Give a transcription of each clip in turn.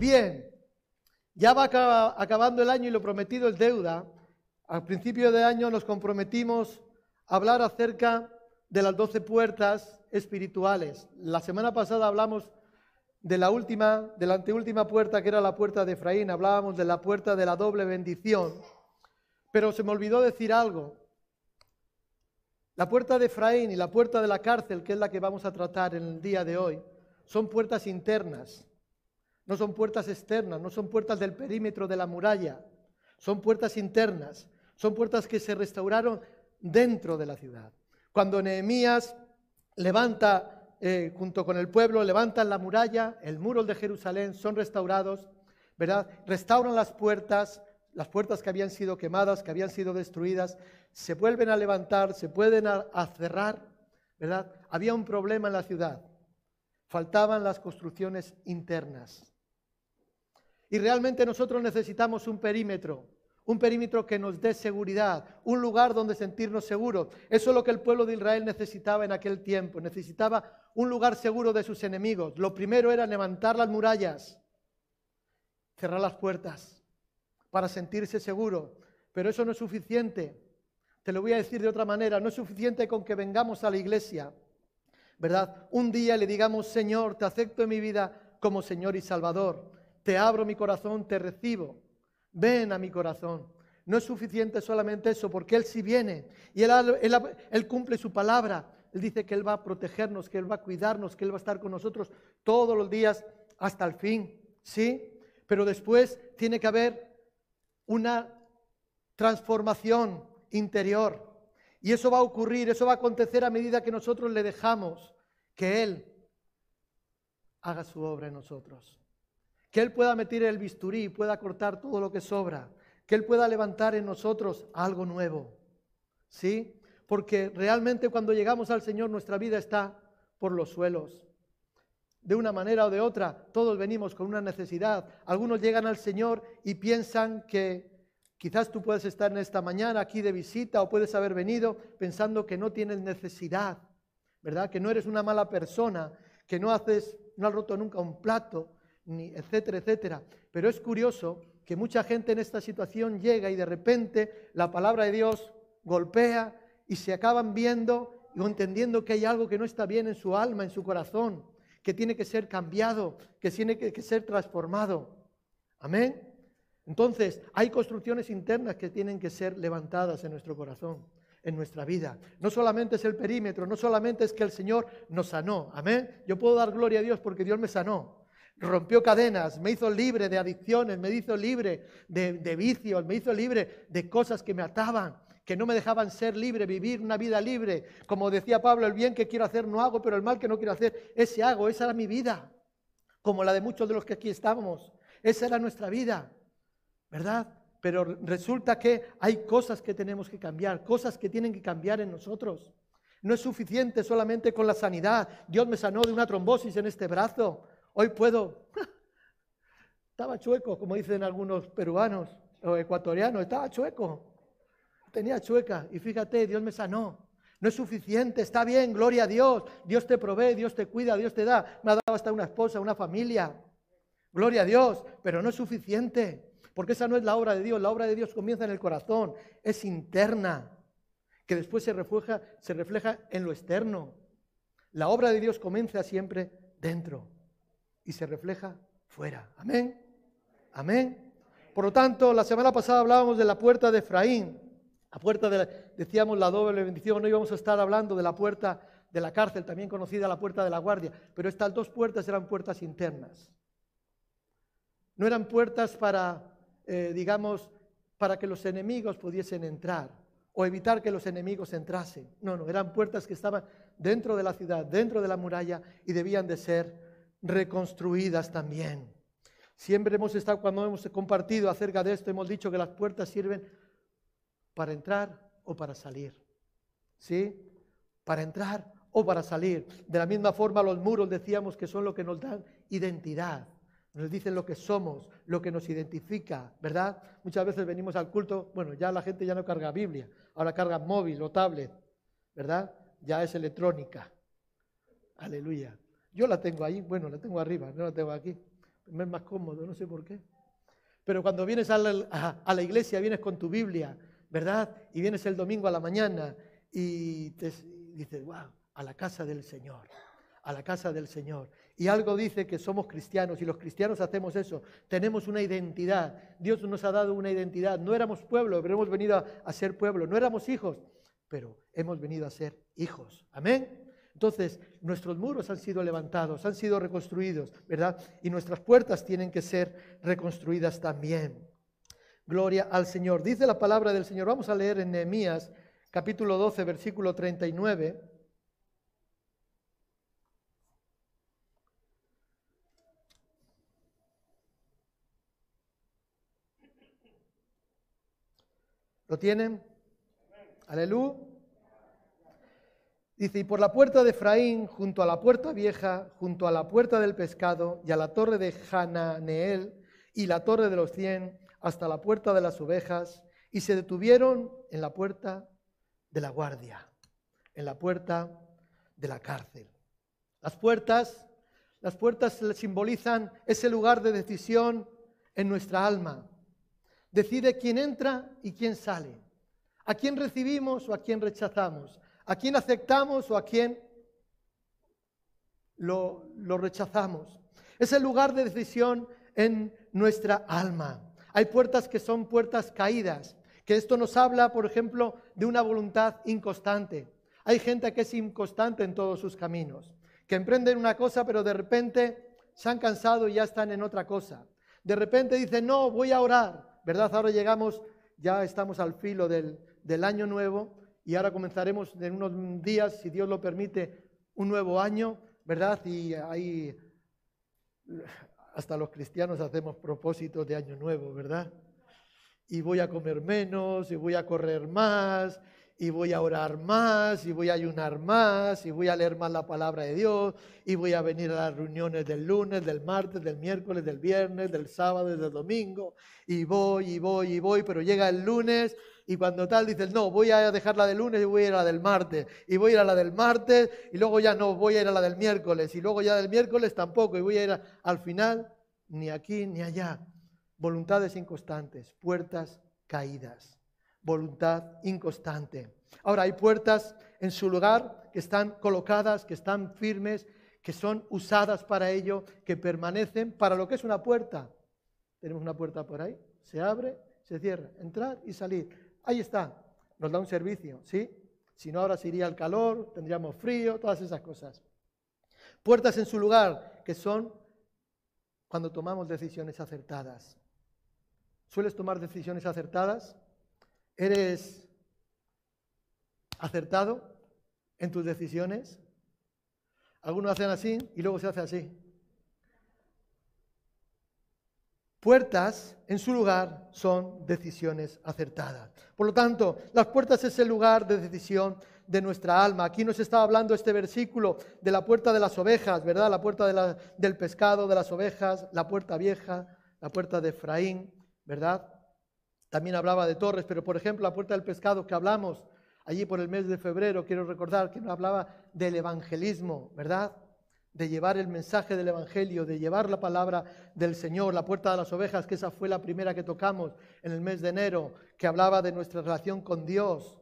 Bien, ya va acabando el año y lo prometido es deuda. Al principio de año nos comprometimos a hablar acerca de las doce puertas espirituales. La semana pasada hablamos de la última, de la anteúltima puerta que era la puerta de Efraín, hablábamos de la puerta de la doble bendición, pero se me olvidó decir algo. La puerta de Efraín y la puerta de la cárcel, que es la que vamos a tratar en el día de hoy, son puertas internas, no son puertas externas, no son puertas del perímetro de la muralla, son puertas internas, son puertas que se restauraron dentro de la ciudad. Cuando Nehemías levanta eh, junto con el pueblo, levantan la muralla, el muro de Jerusalén, son restaurados, ¿verdad? Restauran las puertas, las puertas que habían sido quemadas, que habían sido destruidas, se vuelven a levantar, se pueden a, cerrar, ¿verdad? Había un problema en la ciudad, faltaban las construcciones internas. Y realmente nosotros necesitamos un perímetro, un perímetro que nos dé seguridad, un lugar donde sentirnos seguros. Eso es lo que el pueblo de Israel necesitaba en aquel tiempo. Necesitaba un lugar seguro de sus enemigos. Lo primero era levantar las murallas, cerrar las puertas para sentirse seguro. Pero eso no es suficiente. Te lo voy a decir de otra manera. No es suficiente con que vengamos a la iglesia, ¿verdad? Un día le digamos, Señor, te acepto en mi vida como Señor y Salvador. Te abro mi corazón, te recibo ven a mi corazón. No es suficiente solamente eso, porque Él sí viene y él, cumple su palabra. Él dice que Él va a protegernos, que Él va a cuidarnos, que Él va a estar con nosotros todos los días hasta el fin. ¿Sí? Pero después tiene que haber una transformación interior. Y eso va a ocurrir, eso va a acontecer a medida que nosotros le dejamos que Él haga su obra en nosotros que Él pueda meter el bisturí, pueda cortar todo lo que sobra, que Él pueda levantar en nosotros algo nuevo. ¿Sí? Porque realmente cuando llegamos al Señor nuestra vida está por los suelos. De una manera o de otra, todos venimos con una necesidad. Algunos llegan al Señor y piensan que quizás tú puedes estar en esta mañana aquí de visita o puedes haber venido pensando que no tienes necesidad, ¿verdad? Que no eres una mala persona, que no haces, no has roto nunca un plato, etcétera, etcétera. Pero es curioso que mucha gente en esta situación llega y de repente la palabra de Dios golpea y se acaban viendo o entendiendo que hay algo que no está bien en su alma, en su corazón, que tiene que ser cambiado, que tiene que ser transformado. Amén. Entonces, hay construcciones internas que tienen que ser levantadas en nuestro corazón, en nuestra vida. No solamente es el perímetro, no solamente es que el Señor nos sanó. Amén. Yo puedo dar gloria a Dios porque Dios me sanó rompió cadenas, me hizo libre de adicciones, me hizo libre de, vicios, me hizo libre de cosas que me ataban, que no me dejaban ser libre, vivir una vida libre. Como decía Pablo, el bien que quiero hacer no hago, pero el mal que no quiero hacer, ese hago, esa era mi vida, como la de muchos de los que aquí estábamos. Esa era nuestra vida, ¿verdad? Pero resulta que hay cosas que tenemos que cambiar, cosas que tienen que cambiar en nosotros. No es suficiente solamente con la sanidad. Dios me sanó de una trombosis en este brazo. Hoy puedo. Estaba chueco, como dicen algunos peruanos o ecuatorianos, estaba chueco. Tenía chueca y fíjate, Dios me sanó. No es suficiente, está bien, gloria a Dios. Dios te provee, Dios te cuida, Dios te da. Me ha dado hasta una esposa, una familia. Gloria a Dios, pero no es suficiente, porque esa no es la obra de Dios. La obra de Dios comienza en el corazón, es interna, que después se refleja, se refleja en lo externo. La obra de Dios comienza siempre dentro y se refleja fuera. Amén. Amén. Por lo tanto, la semana pasada hablábamos de la puerta de Efraín, la puerta de, decíamos, la doble bendición. Hoy vamos a estar hablando de la puerta de la cárcel, también conocida la puerta de la guardia. Pero estas dos puertas eran puertas internas. No eran puertas para, eh, digamos, para que los enemigos pudiesen entrar o evitar que los enemigos entrasen. No, no, eran puertas que estaban dentro de la ciudad, dentro de la muralla y debían de ser reconstruidas también. Siempre hemos estado, cuando hemos compartido acerca de esto, hemos dicho que las puertas sirven para entrar o para salir. ¿Sí? Para entrar o para salir. De la misma forma, los muros decíamos que son lo que nos dan identidad. Nos dicen lo que somos, lo que nos identifica, ¿verdad? Muchas veces venimos al culto, bueno, ya la gente ya no carga Biblia, ahora carga móvil o tablet, ¿verdad? Ya es electrónica. Aleluya. Yo la tengo ahí, bueno, la tengo arriba, no la tengo aquí. es más cómodo, no sé por qué. Pero cuando vienes a la, iglesia, vienes con tu Biblia, ¿verdad? Y vienes el domingo a la mañana y, te, dices, wow, a la casa del Señor, a la casa del Señor. Y algo dice que somos cristianos y los cristianos hacemos eso. Tenemos una identidad. Dios nos ha dado una identidad. No éramos pueblo, pero hemos venido a, ser pueblo. No éramos hijos, pero hemos venido a ser hijos. Amén. Entonces, nuestros muros han sido levantados, han sido reconstruidos, ¿verdad? Y nuestras puertas tienen que ser reconstruidas también. Gloria al Señor. Dice la palabra del Señor. Vamos a leer en Nehemías capítulo 12, versículo 39. ¿Lo tienen? Aleluya. Dice, y por la puerta de Efraín, junto a la puerta vieja, junto a la puerta del pescado, y a la torre de Hananeel, y la torre de los cien, hasta la puerta de las ovejas, y se detuvieron en la puerta de la guardia, en la puerta de la cárcel. Las puertas, las puertas simbolizan ese lugar de decisión en nuestra alma, decide quién entra y quién sale, a quién recibimos o a quién rechazamos, a quién aceptamos o a quién lo, rechazamos. Es el lugar de decisión en nuestra alma. Hay puertas que son puertas caídas, que esto nos habla, por ejemplo, de una voluntad inconstante. Hay gente que es inconstante en todos sus caminos, que emprenden una cosa pero de repente se han cansado y ya están en otra cosa. De repente dicen, no, voy a orar, ¿verdad? Ahora llegamos, ya estamos al filo del, año nuevo y ahora comenzaremos en unos días, si Dios lo permite, un nuevo año, ¿verdad? Y ahí hasta los cristianos hacemos propósitos de año nuevo, ¿verdad? Y voy a comer menos, y voy a correr más, y voy a orar más, y voy a ayunar más, y voy a leer más la palabra de Dios, y voy a venir a las reuniones del lunes, del martes, del miércoles, del viernes, del sábado del domingo, y voy, y voy, y voy, pero llega el lunes y cuando tal dices, no, voy a dejar la del lunes y voy a ir a la del martes, y voy a ir a la del martes, y luego ya no, voy a ir a la del miércoles, y luego ya del miércoles tampoco, y voy a ir al final, ni aquí ni allá. Voluntades inconstantes, puertas caídas voluntad inconstante. Ahora, hay puertas en su lugar que están colocadas, que están firmes, que son usadas para ello, que permanecen para lo que es una puerta. Tenemos una puerta por ahí, se abre, se cierra, entrar y salir. Ahí está, nos da un servicio, ¿sí? Si no, ahora se iría el calor, tendríamos frío, todas esas cosas. Puertas en su lugar, que son cuando tomamos decisiones acertadas. ¿Sueles tomar decisiones acertadas? ¿Eres acertado en tus decisiones? Algunos hacen así y luego se hace así. Puertas en su lugar son decisiones acertadas. Por lo tanto, las puertas es el lugar de decisión de nuestra alma. Aquí nos está hablando este versículo de la puerta de las ovejas, ¿verdad? La puerta del pescado, de las ovejas, la puerta vieja, la puerta de Efraín, ¿verdad? También hablaba de torres, pero por ejemplo la puerta del pescado que hablamos allí por el mes de febrero, quiero recordar que nos hablaba del evangelismo, ¿verdad? De llevar el mensaje del evangelio, de llevar la palabra del Señor, la puerta de las ovejas, que esa fue la primera que tocamos en el mes de enero, que hablaba de nuestra relación con Dios,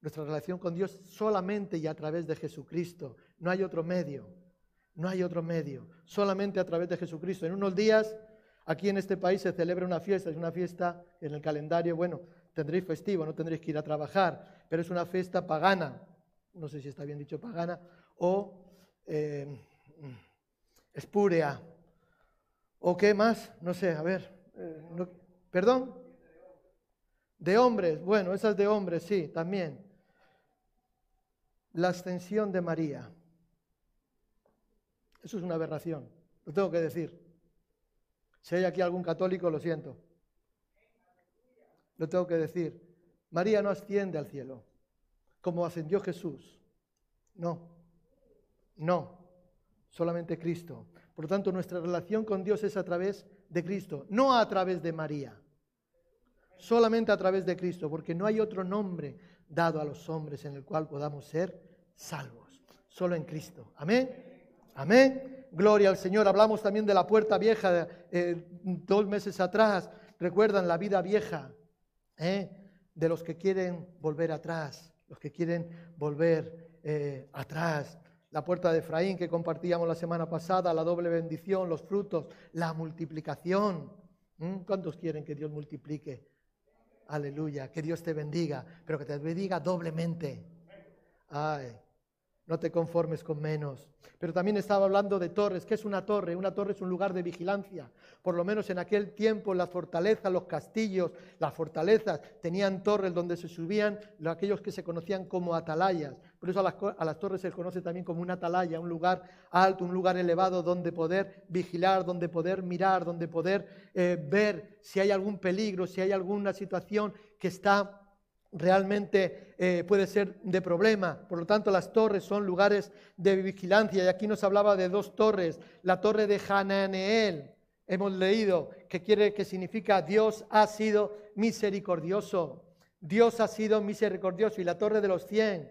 nuestra relación con Dios solamente y a través de Jesucristo. No hay otro medio, no hay otro medio, solamente a través de Jesucristo. En unos días Aquí en este país se celebra una fiesta, es una fiesta en el calendario, bueno, tendréis festivo, no tendréis que ir a trabajar, pero es una fiesta pagana, no sé si está bien dicho pagana, o eh, espúrea, o qué más, no sé, a ver, eh, perdón, de hombres, bueno, esas de hombres, sí, también. La ascensión de María. Eso es una aberración, lo tengo que decir. Si hay aquí algún católico, lo siento. Lo tengo que decir. María no asciende al cielo como ascendió Jesús. No, no, solamente Cristo. Por lo tanto, nuestra relación con Dios es a través de Cristo, no a través de María. Solamente a través de Cristo, porque no hay otro nombre dado a los hombres en el cual podamos ser salvos. Solo en Cristo. Amén. Amén Gloria al Señor. Hablamos también de la puerta vieja eh, dos meses atrás. Recuerdan la vida vieja ¿eh? de los que quieren volver atrás, los que quieren volver eh, atrás. La puerta de Efraín que compartíamos la semana pasada, la doble bendición, los frutos, la multiplicación. ¿Mm? ¿Cuántos quieren que Dios multiplique? Aleluya, que Dios te bendiga, pero que te bendiga doblemente. Ay, no te conformes con menos. Pero también estaba hablando de torres. ¿Qué es una torre? Una torre es un lugar de vigilancia. Por lo menos en aquel tiempo las fortalezas, los castillos, las fortalezas tenían torres donde se subían aquellos que se conocían como atalayas. Por eso a las, torres se les conoce también como una atalaya, un lugar alto, un lugar elevado donde poder vigilar, donde poder mirar, donde poder eh, ver si hay algún peligro, si hay alguna situación que está realmente eh, puede ser de problema. Por lo tanto, las torres son lugares de vigilancia. Y aquí nos hablaba de dos torres. La torre de Hananeel, hemos leído, que quiere que significa Dios ha sido misericordioso. Dios ha sido misericordioso. Y la torre de los cien,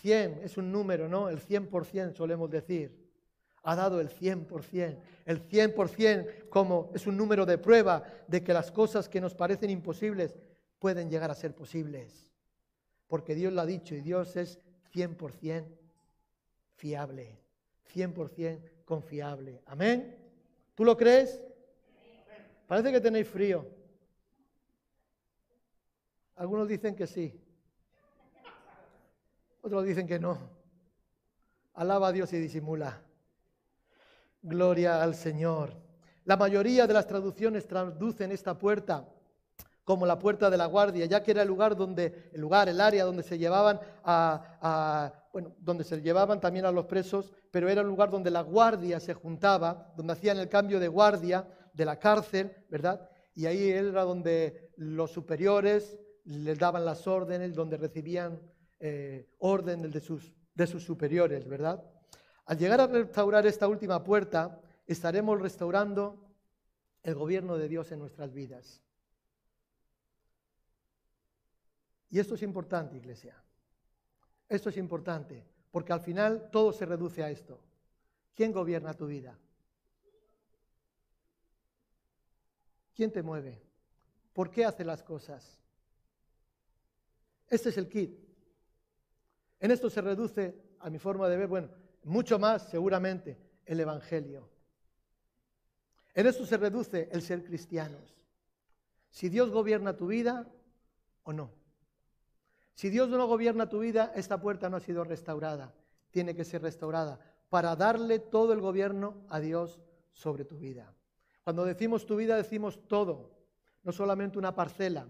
cien es un número, ¿no? El cien por cien solemos decir. Ha dado el cien por cien. El cien por cien como es un número de prueba de que las cosas que nos parecen imposibles pueden llegar a ser posibles. Porque Dios lo ha dicho y Dios es 100% fiable, 100% confiable. Amén. ¿Tú lo crees? Parece que tenéis frío. Algunos dicen que sí. Otros dicen que no. Alaba a Dios y disimula. Gloria al Señor. La mayoría de las traducciones traducen esta puerta como la puerta de la guardia, ya que era el lugar donde, el lugar, el área donde se llevaban a, bueno, donde se llevaban también a los presos, pero era el lugar donde la guardia se juntaba, donde hacían el cambio de guardia de la cárcel, ¿verdad? Y ahí era donde los superiores les daban las órdenes, donde recibían eh, órdenes de sus, de sus superiores, ¿verdad? Al llegar a restaurar esta última puerta, estaremos restaurando el gobierno de Dios en nuestras vidas. Y esto es importante, iglesia. Esto es importante, porque al final todo se reduce a esto. ¿Quién gobierna tu vida? ¿Quién te mueve? ¿Por qué hace las cosas? Este es el kit. En esto se reduce, a mi forma de ver, bueno, mucho más seguramente, el Evangelio. En esto se reduce el ser cristianos. Si Dios gobierna tu vida o no. Si Dios no gobierna tu vida, esta puerta no ha sido restaurada. Tiene que ser restaurada para darle todo el gobierno a Dios sobre tu vida. Cuando decimos tu vida, decimos todo, no solamente una parcela.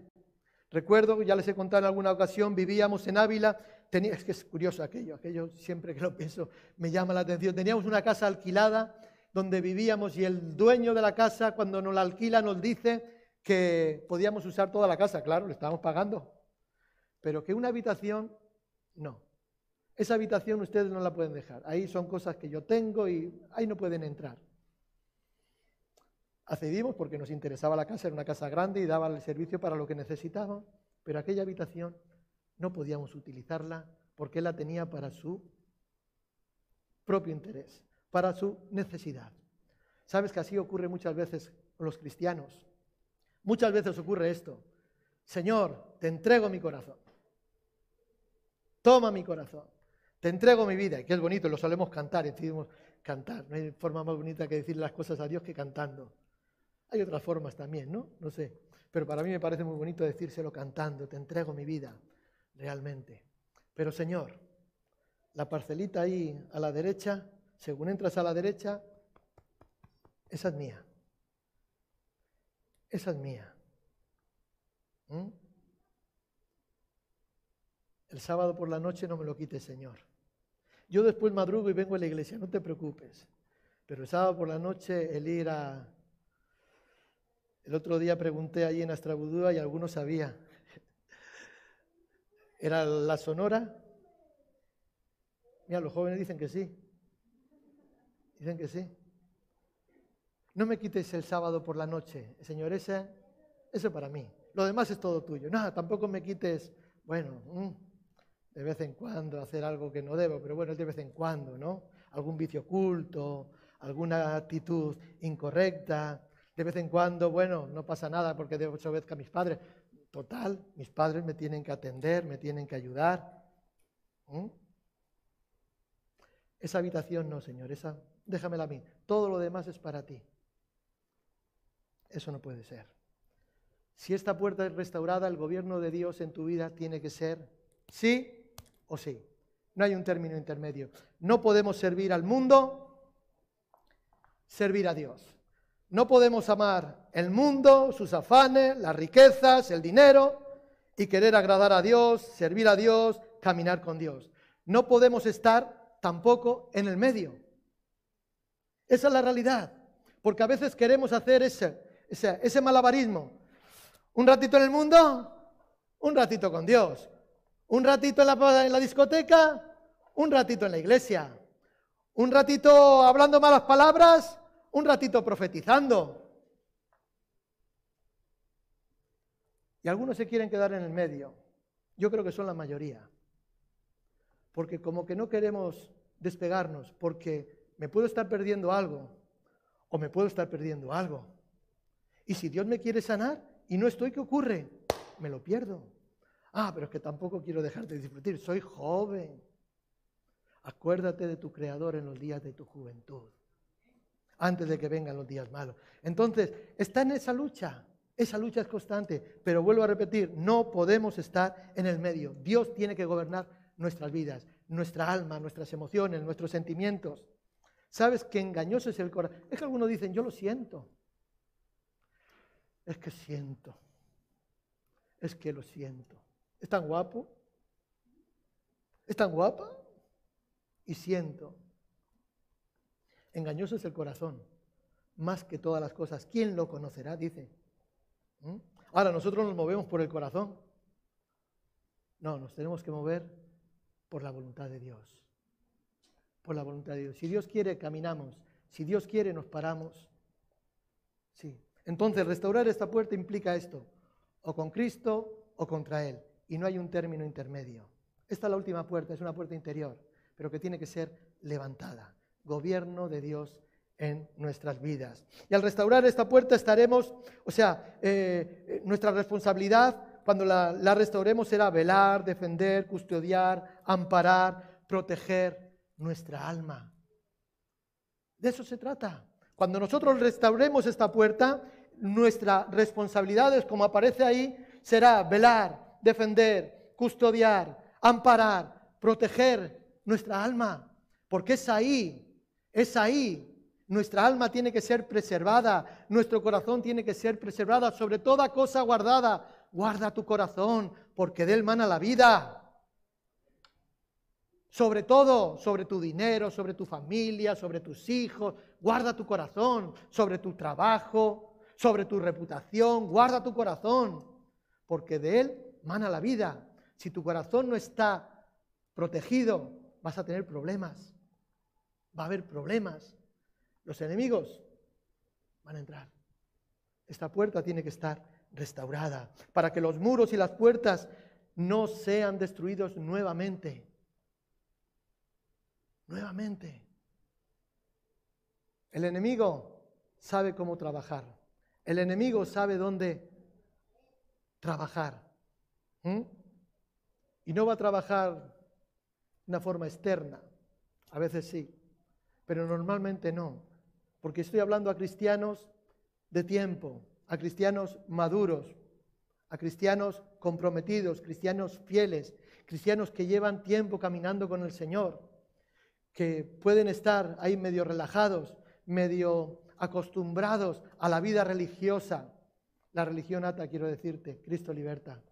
Recuerdo, ya les he contado en alguna ocasión, vivíamos en Ávila, tenía, es que es curioso aquello, aquello siempre que lo pienso me llama la atención. Teníamos una casa alquilada donde vivíamos y el dueño de la casa cuando nos la alquila nos dice que podíamos usar toda la casa, claro, le estábamos pagando, pero que una habitación, no. Esa habitación ustedes no la pueden dejar. Ahí son cosas que yo tengo y ahí no pueden entrar. Accedimos porque nos interesaba la casa, era una casa grande y daba el servicio para lo que necesitaban, pero aquella habitación no podíamos utilizarla porque él la tenía para su propio interés, para su necesidad. ¿Sabes que así ocurre muchas veces con los cristianos? Muchas veces ocurre esto. Señor, te entrego mi corazón. Toma mi corazón, te entrego mi vida. Y que es bonito, lo solemos cantar, decidimos cantar. No hay forma más bonita que decir las cosas a Dios que cantando. Hay otras formas también, ¿no? No sé. Pero para mí me parece muy bonito decírselo cantando, te entrego mi vida, realmente. Pero Señor, la parcelita ahí a la derecha, según entras a la derecha, esa es mía. Esa es mía. ¿Mm? El sábado por la noche no me lo quite, Señor. Yo después madrugo y vengo a la iglesia, no te preocupes. Pero el sábado por la noche el ir a... El otro día pregunté ahí en Astrabudúa y algunos sabía. ¿Era la Sonora? Mira, los jóvenes dicen que sí. Dicen que sí. No me quites el sábado por la noche, Señor, ese, ese para mí. Lo demás es todo tuyo. No, tampoco me quites, bueno, mm, de vez en cuando hacer algo que no debo, pero bueno, es de vez en cuando, ¿no? Algún vicio oculto, alguna actitud incorrecta. De vez en cuando, bueno, no pasa nada porque desobedezca a mis padres. Total, mis padres me tienen que atender, me tienen que ayudar. ¿Mm? Esa habitación no, Señor, esa déjamela a mí. Todo lo demás es para ti. Eso no puede ser. Si esta puerta es restaurada, el gobierno de Dios en tu vida tiene que ser sí o sí. No hay un término intermedio. No podemos servir al mundo, servir a Dios. No podemos amar el mundo, sus afanes, las riquezas, el dinero y querer agradar a Dios, servir a Dios, caminar con Dios. No podemos estar tampoco en el medio. Esa es la realidad. Porque a veces queremos hacer ese, ese, malabarismo. Un ratito en el mundo, un ratito con Dios. Un ratito en la, en la discoteca, un ratito en la iglesia. Un ratito hablando malas palabras, un ratito profetizando. Y algunos se quieren quedar en el medio. Yo creo que son la mayoría. Porque como que no queremos despegarnos, porque me puedo estar perdiendo algo o me puedo estar perdiendo algo. Y si Dios me quiere sanar y no estoy, ¿qué ocurre? Me lo pierdo. Ah, pero es que tampoco quiero dejar de disfrutar. Soy joven. Acuérdate de tu Creador en los días de tu juventud, antes de que vengan los días malos. Entonces, está en esa lucha. Esa lucha es constante, pero vuelvo a repetir, no podemos estar en el medio. Dios tiene que gobernar nuestras vidas, nuestra alma, nuestras emociones, nuestros sentimientos. ¿Sabes qué engañoso es el corazón? Es que algunos dicen, yo lo siento. Es que siento. Es que lo siento. ¿Es tan guapo? ¿Es tan guapa? Y siento. Engañoso es el corazón, más que todas las cosas. ¿Quién lo conocerá? Dice. ¿Mm? Ahora, nosotros nos movemos por el corazón. No, nos tenemos que mover por la voluntad de Dios. Por la voluntad de Dios. Si Dios quiere, caminamos. Si Dios quiere, nos paramos. Sí. Entonces, restaurar esta puerta implica esto, o con Cristo o contra Él, y no hay un término intermedio. Esta es la última puerta, es una puerta interior, pero que tiene que ser levantada. Gobierno de Dios en nuestras vidas. Y al restaurar esta puerta estaremos, o sea, eh, eh, nuestra responsabilidad cuando la, la restauremos será velar, defender, custodiar, amparar, proteger nuestra alma. De eso se trata. Cuando nosotros restauremos esta puerta, nuestra responsabilidad, es, como aparece ahí, será velar, defender, custodiar, amparar, proteger nuestra alma. Porque es ahí, es ahí. Nuestra alma tiene que ser preservada, nuestro corazón tiene que ser preservada, sobre toda cosa guardada. Guarda tu corazón, porque de él mana la vida sobre todo, sobre tu dinero, sobre tu familia, sobre tus hijos, guarda tu corazón, sobre tu trabajo, sobre tu reputación, guarda tu corazón, porque de él mana la vida. Si tu corazón no está protegido, vas a tener problemas, va a haber problemas. Los enemigos van a entrar. Esta puerta tiene que estar restaurada para que los muros y las puertas no sean destruidos nuevamente nuevamente. El enemigo sabe cómo trabajar. El enemigo sabe dónde trabajar. Y no va a trabajar de una forma externa. A veces sí, pero normalmente no. Porque estoy hablando a cristianos de tiempo, a cristianos maduros, a cristianos comprometidos, cristianos fieles, cristianos que llevan tiempo caminando con el Señor que pueden estar ahí medio relajados, medio acostumbrados a la vida religiosa. La religión ata, quiero decirte, Cristo liberta.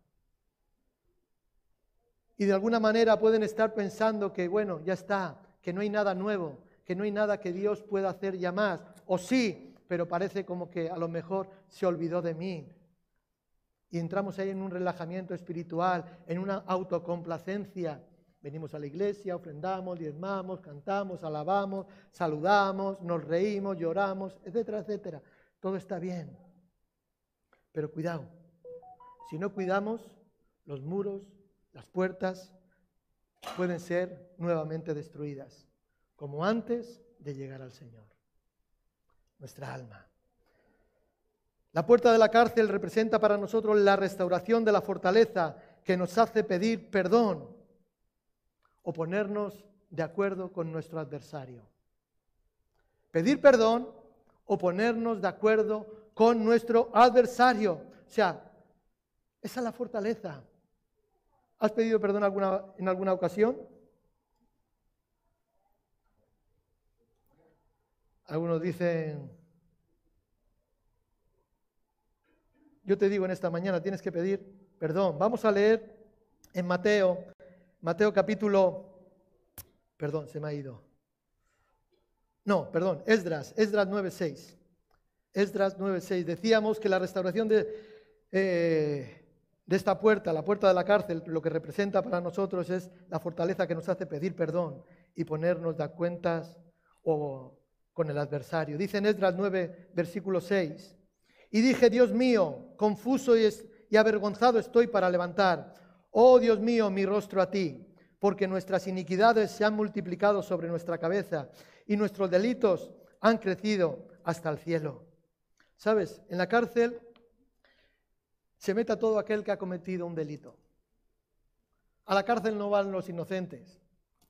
Y de alguna manera pueden estar pensando que, bueno, ya está, que no hay nada nuevo, que no hay nada que Dios pueda hacer ya más. O sí, pero parece como que a lo mejor se olvidó de mí. Y entramos ahí en un relajamiento espiritual, en una autocomplacencia Venimos a la iglesia, ofrendamos, diezmamos, cantamos, alabamos, saludamos, nos reímos, lloramos, etcétera, etcétera. Todo está bien. Pero cuidado, si no cuidamos, los muros, las puertas pueden ser nuevamente destruidas, como antes de llegar al Señor. nuestra alma. La puerta de la cárcel representa para nosotros la restauración de la fortaleza que nos hace pedir perdón o ponernos de acuerdo con nuestro adversario. Pedir perdón o ponernos de acuerdo con nuestro adversario. O sea, esa es la fortaleza. ¿Has pedido perdón alguna, en alguna ocasión? Algunos dicen, yo te digo en esta mañana, tienes que pedir perdón. Vamos a leer en Mateo, Mateo capítulo, perdón, se me ha ido. No, perdón, Esdras, Esdras 9.6. Esdras 9.6. Decíamos que la restauración de, eh, de esta puerta, la puerta de la cárcel, lo que representa para nosotros es la fortaleza que nos hace pedir perdón y ponernos de cuentas o con el adversario. Dice en Esdras 9, versículo 6. Y dije, Dios mío, confuso y, y avergonzado estoy para levantar, oh Dios mío, mi rostro a ti, porque nuestras iniquidades se han multiplicado sobre nuestra cabeza y nuestros delitos han crecido hasta el cielo. ¿Sabes? En la cárcel se mete a todo aquel que ha cometido un delito. A la cárcel no van los inocentes,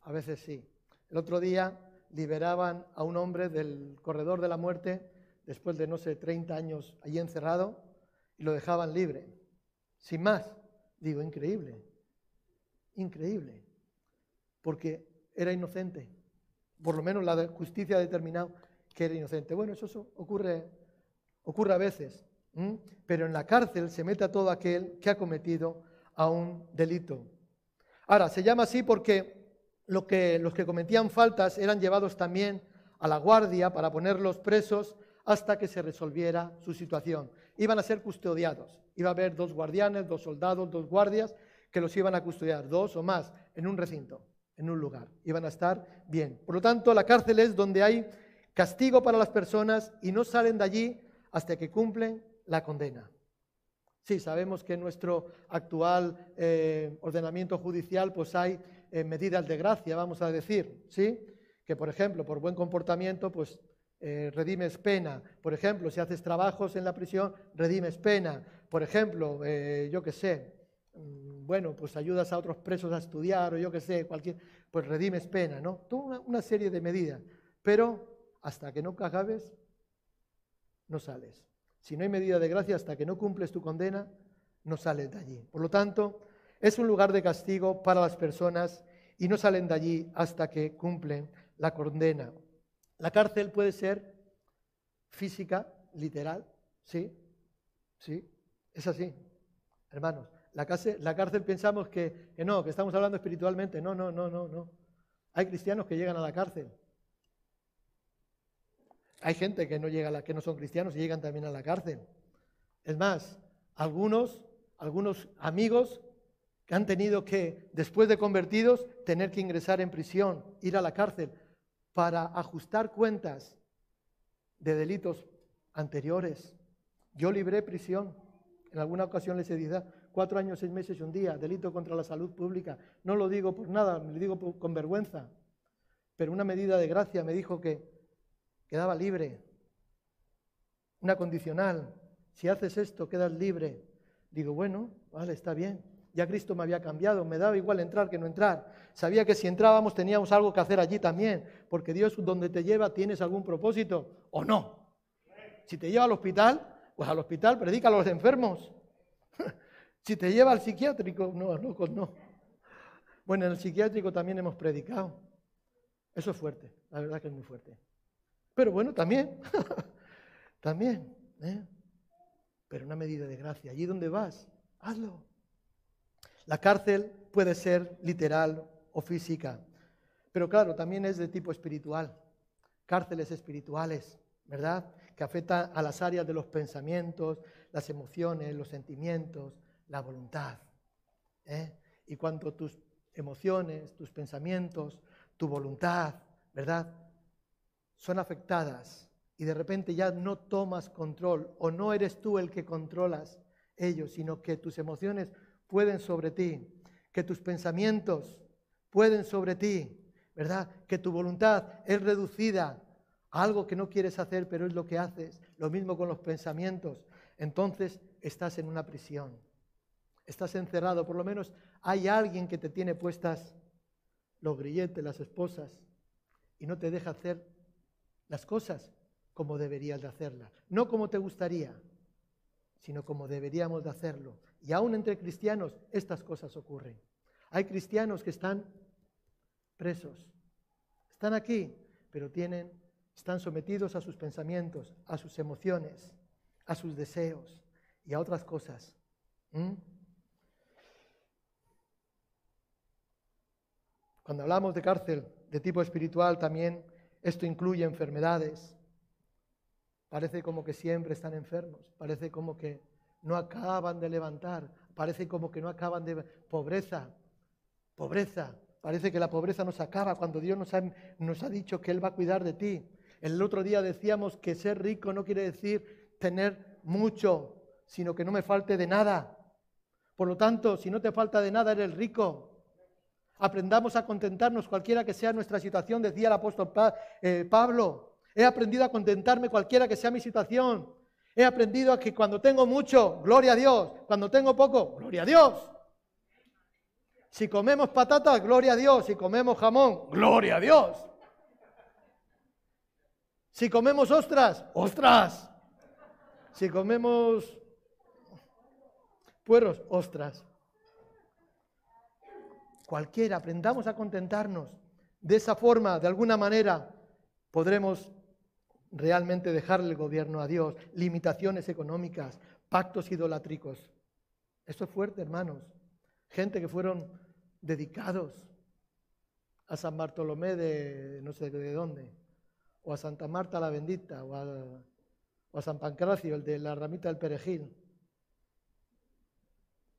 a veces sí. El otro día liberaban a un hombre del corredor de la muerte después de, no sé, 30 años allí encerrado y lo dejaban libre. Sin más, digo, increíble, increíble, porque era inocente. Por lo menos la justicia ha determinado que era inocente. Bueno, eso ocurre, ocurre a veces, pero en la cárcel se mete a todo aquel que ha cometido a un delito. Ahora, se llama así porque que, los que cometían faltas eran llevados también a la guardia para ponerlos presos hasta que se resolviera su situación. Iban a ser custodiados. Iba a haber dos guardianes, dos soldados, dos guardias que los iban a custodiar, dos o más, en un recinto, en un lugar. Iban a estar bien. Por lo tanto, la cárcel es donde hay castigo para las personas y no salen de allí hasta que cumplen la condena. Sí, sabemos que en nuestro actual eh, ordenamiento judicial pues hay eh, medidas de gracia, vamos a decir, ¿sí? Que, por ejemplo, por buen comportamiento, pues eh, redimes pena. Por ejemplo, si haces trabajos en la prisión, redimes pena. Por ejemplo, yo qué sé, mm, bueno, pues ayudas a otros presos a estudiar o yo qué sé, cualquier, pues redimes pena, ¿no? Toda una, serie de medidas. Pero hasta que no acabes, no sales. Si no hay medida de gracia, hasta que no cumples tu condena, no sales de allí. Por lo tanto, es un lugar de castigo para las personas y no salen de allí hasta que cumplen la condena. La cárcel puede ser física, literal, ¿sí? Sí, es así, hermanos. La cárcel, la cárcel pensamos que, no, que estamos hablando espiritualmente. No, no, no, no, no. Hay cristianos que llegan a la cárcel. Hay gente que no llega a la, que no son cristianos y llegan también a la cárcel. Es más, algunos, algunos amigos que han tenido que, después de convertidos, tener que ingresar en prisión, ir a la cárcel, para ajustar cuentas de delitos anteriores. Yo libré prisión. En alguna ocasión les he dicho, cuatro años, seis meses y un día, delito contra la salud pública. No lo digo por nada, lo digo con vergüenza. Pero una medida de gracia me dijo que quedaba libre. Una condicional. Si haces esto, quedas libre. Digo, bueno, vale, está bien. Ya Cristo me había cambiado, me daba igual entrar que no entrar. Sabía que si entrábamos teníamos algo que hacer allí también, porque Dios donde te lleva tienes algún propósito o no. Si te lleva al hospital, pues al hospital predica a los enfermos. si te lleva al psiquiátrico, no, no, no. Bueno, en el psiquiátrico también hemos predicado. Eso es fuerte, la verdad que es muy fuerte. Pero bueno, también, también. ¿eh? Pero una medida de gracia. Allí donde vas, hazlo. La cárcel puede ser literal o física, pero claro, también es de tipo espiritual. Cárceles espirituales, ¿verdad? Que afectan a las áreas de los pensamientos, las emociones, los sentimientos, la voluntad. ¿eh? Y cuando tus emociones, tus pensamientos, tu voluntad, ¿verdad? Son afectadas y de repente ya no tomas control o no eres tú el que controlas ellos, sino que tus emociones pueden sobre ti, que tus pensamientos pueden sobre ti, ¿verdad? Que tu voluntad es reducida algo que no quieres hacer, pero es lo que haces, lo mismo con los pensamientos, entonces estás en una prisión, estás encerrado, por lo menos hay alguien que te tiene puestas los grilletes, las esposas, y no te deja hacer las cosas como deberías de hacerlas, no como te gustaría, sino como deberíamos de hacerlo. Y aún entre cristianos estas cosas ocurren. Hay cristianos que están presos, están aquí, pero tienen, están sometidos a sus pensamientos, a sus emociones, a sus deseos y a otras cosas. Cuando hablamos de cárcel de tipo espiritual, también esto incluye enfermedades. Parece como que siempre están enfermos, parece como que no acaban de levantar, parece como que no acaban de... Pobreza, pobreza, parece que la pobreza nos acaba cuando Dios nos ha, nos ha dicho que Él va a cuidar de ti. El otro día decíamos que ser rico no quiere decir tener mucho, sino que no me falte de nada. Por lo tanto, si no te falta de nada, eres rico. Aprendamos a contentarnos cualquiera que sea nuestra situación, decía el apóstol eh, Pablo. He aprendido a contentarme cualquiera que sea mi situación. He aprendido a que cuando tengo mucho, gloria a Dios. Cuando tengo poco, gloria a Dios. Si comemos patatas, gloria a Dios. Si comemos jamón, gloria a Dios. Si comemos ostras, ostras. Si comemos puerros, ostras cualquiera, aprendamos a contentarnos. De esa forma, de alguna manera, podremos realmente dejarle el gobierno a Dios, limitaciones económicas, pactos idolátricos. Esto es fuerte, hermanos. Gente que fueron dedicados a San Bartolomé de no sé de dónde, o a Santa Marta la bendita, o a, o a San Pancracio, el de la ramita del perejil.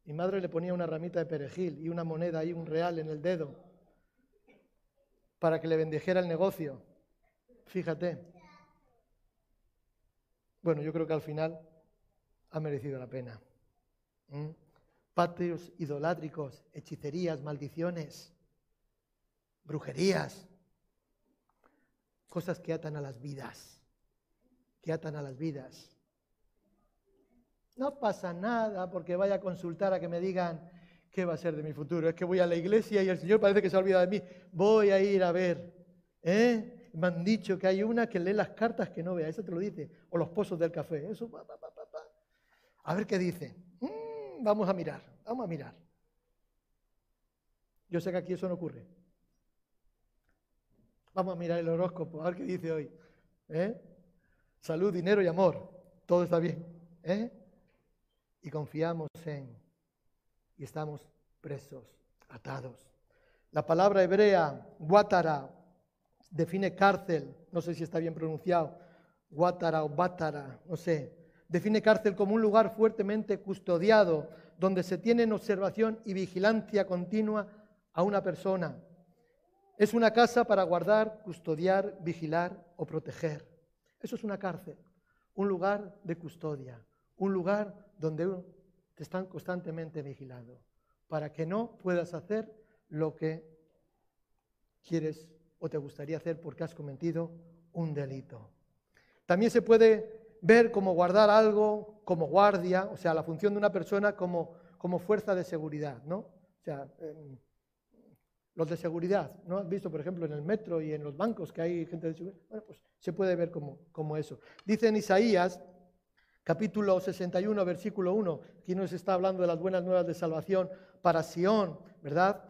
Mi madre le ponía una ramita de perejil y una moneda ahí, un real en el dedo, para que le bendijera el negocio. Fíjate. Bueno, yo creo que al final ha merecido la pena. ¿Mm? Patrios idolátricos, hechicerías, maldiciones, brujerías, cosas que atan a las vidas, que atan a las vidas. No pasa nada porque vaya a consultar a que me digan qué va a ser de mi futuro. Es que voy a la iglesia y el Señor parece que se ha olvidado de mí. Voy a ir a ver. ¿eh? Me han dicho que hay una que lee las cartas que no vea. Eso te lo dice. O los pozos del café. Eso, A ver qué dice. Mm, vamos a mirar. Vamos a mirar. Yo sé que aquí eso no ocurre. Vamos a mirar el horóscopo, a ver qué dice hoy. ¿eh? Salud, dinero y amor. Todo está bien. ¿eh? Y confiamos en y estamos presos, atados. La palabra hebrea, guatara, define cárcel, no sé si está bien pronunciado, guatara o bátara, no sé, define cárcel como un lugar fuertemente custodiado, donde se tiene en observación y vigilancia continua a una persona. Es una casa para guardar, custodiar, vigilar o proteger. Eso es una cárcel, un lugar de custodia, un lugar donde te están constantemente vigilando, para que no puedas hacer lo que quieres o te gustaría hacer porque has cometido un delito. También se puede ver como guardar algo, como guardia, o sea, la función de una persona como, como fuerza de seguridad, ¿no? O sea, em, los de seguridad, ¿no? Has visto, por ejemplo, en el metro y en los bancos que hay gente de seguridad. Bueno, pues se puede ver como, como eso. Dice en Isaías capítulo 61, versículo 1. Aquí nos está hablando de las buenas nuevas de salvación para Sión, ¿verdad?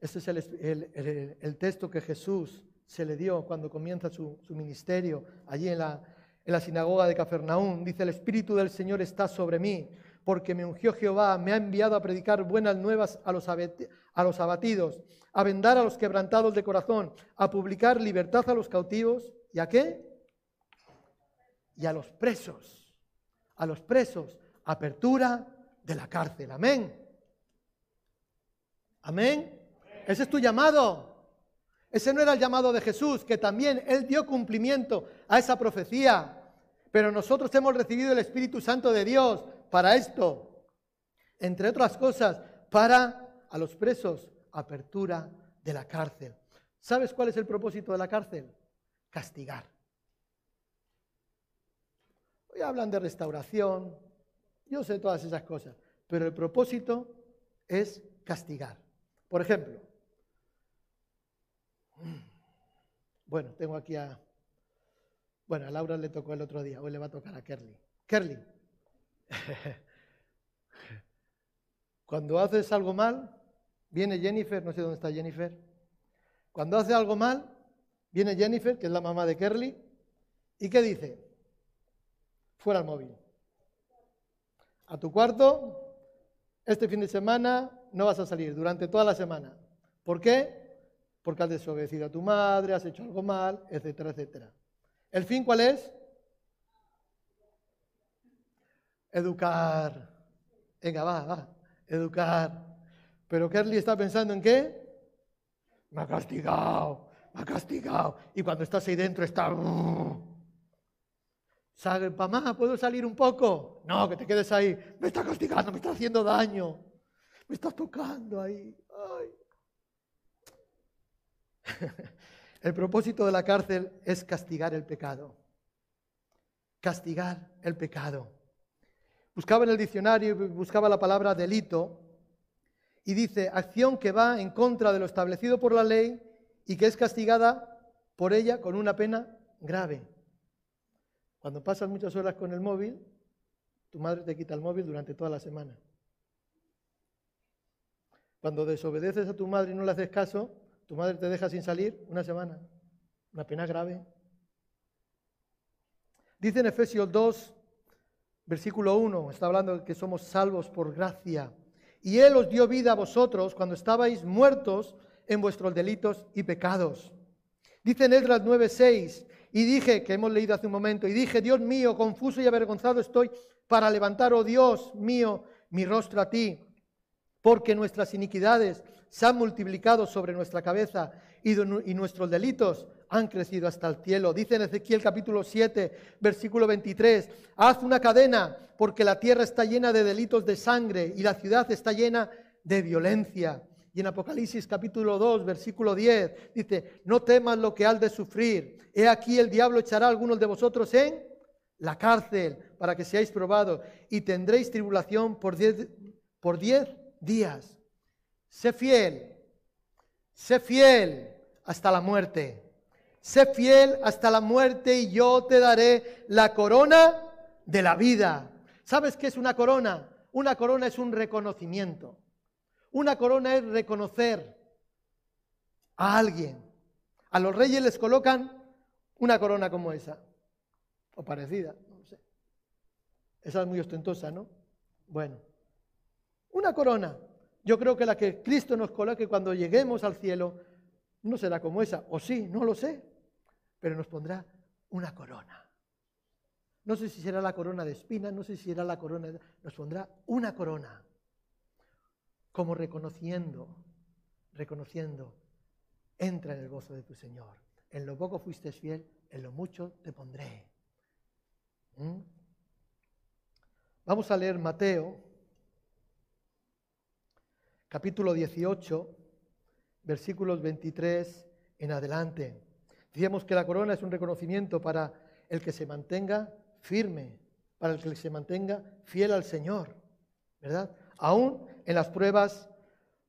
Este es el, texto que Jesús se le dio cuando comienza su, ministerio allí en la, en la sinagoga de Cafarnaún. Dice, el Espíritu del Señor está sobre mí, porque me ungió Jehová, me ha enviado a predicar buenas nuevas a los, a los abatidos, a vendar a los quebrantados de corazón, a publicar libertad a los cautivos, ¿y a qué? Y a los presos a los presos, apertura de la cárcel. Amén. Amén. Ese es tu llamado. Ese no era el llamado de Jesús, que también Él dio cumplimiento a esa profecía. Pero nosotros hemos recibido el Espíritu Santo de Dios para esto. Entre otras cosas, para a los presos, apertura de la cárcel. ¿Sabes cuál es el propósito de la cárcel? Castigar. Hoy hablan de restauración, yo sé todas esas cosas, pero el propósito es castigar. Por ejemplo, bueno, tengo aquí a, bueno, a Laura le tocó el otro día, hoy le va a tocar a Kerly. Kerly, cuando haces algo mal, viene Jennifer, no sé dónde está Jennifer, cuando hace algo mal, viene Jennifer, que es la mamá de Kerly, ¿y qué dice? Fuera el móvil. A tu cuarto, este fin de semana no vas a salir durante toda la semana. ¿Por qué? Porque has desobedecido a tu madre, has hecho algo mal, etcétera, etcétera. ¿El fin cuál es? Educar. Venga, va, va. Educar. Pero Kerly está pensando en qué? Me ha castigado, me ha castigado. Y cuando estás ahí dentro está... Sale, mamá, ¿puedo salir un poco? No, que te quedes ahí. Me está castigando, me está haciendo daño. Me estás tocando ahí. El propósito de la cárcel es castigar el pecado. Castigar el pecado. Buscaba en el diccionario, buscaba la palabra delito y dice acción que va en contra de lo establecido por la ley y que es castigada por ella con una pena grave. Cuando pasas muchas horas con el móvil, tu madre te quita el móvil durante toda la semana. Cuando desobedeces a tu madre y no le haces caso, tu madre te deja sin salir una semana. Una pena grave. Dice en Efesios 2, versículo 1, está hablando de que somos salvos por gracia. Y Él os dio vida a vosotros cuando estabais muertos en vuestros delitos y pecados. Dice en Esdras 9:6, y dije, que hemos leído hace un momento, y dije, Dios mío, confuso y avergonzado estoy para levantar, oh Dios mío, mi rostro a ti, porque nuestras iniquidades se han multiplicado sobre nuestra cabeza y, nuestros delitos han crecido hasta el cielo. Dice en Ezequiel capítulo 7, versículo 23, haz una cadena porque la tierra está llena de delitos de sangre y la ciudad está llena de violencia. Y en Apocalipsis capítulo 2, versículo 10, dice, no temas lo que has de sufrir. He aquí el diablo echará a algunos de vosotros en la cárcel para que seáis probados y tendréis tribulación por diez, por diez días. Sé fiel, sé fiel hasta la muerte. Sé fiel hasta la muerte y yo te daré la corona de la vida. ¿Sabes qué es una corona? Una corona es un reconocimiento. Una corona es reconocer a alguien. A los reyes les colocan una corona como esa, o parecida, no sé. Esa es muy ostentosa, ¿no? Bueno, una corona. Yo creo que la que Cristo nos coloque cuando lleguemos al cielo no será como esa, o sí, no lo sé, pero nos pondrá una corona. No sé si será la corona de espinas, no sé si será la corona, de... nos pondrá una corona como reconociendo, reconociendo, entra en el gozo de tu Señor. En lo poco fuiste fiel, en lo mucho te pondré. ¿Mm? Vamos a leer Mateo, capítulo 18, versículos 23 en adelante. Decíamos que la corona es un reconocimiento para el que se mantenga firme, para el que se mantenga fiel al Señor, ¿verdad? Aún en las pruebas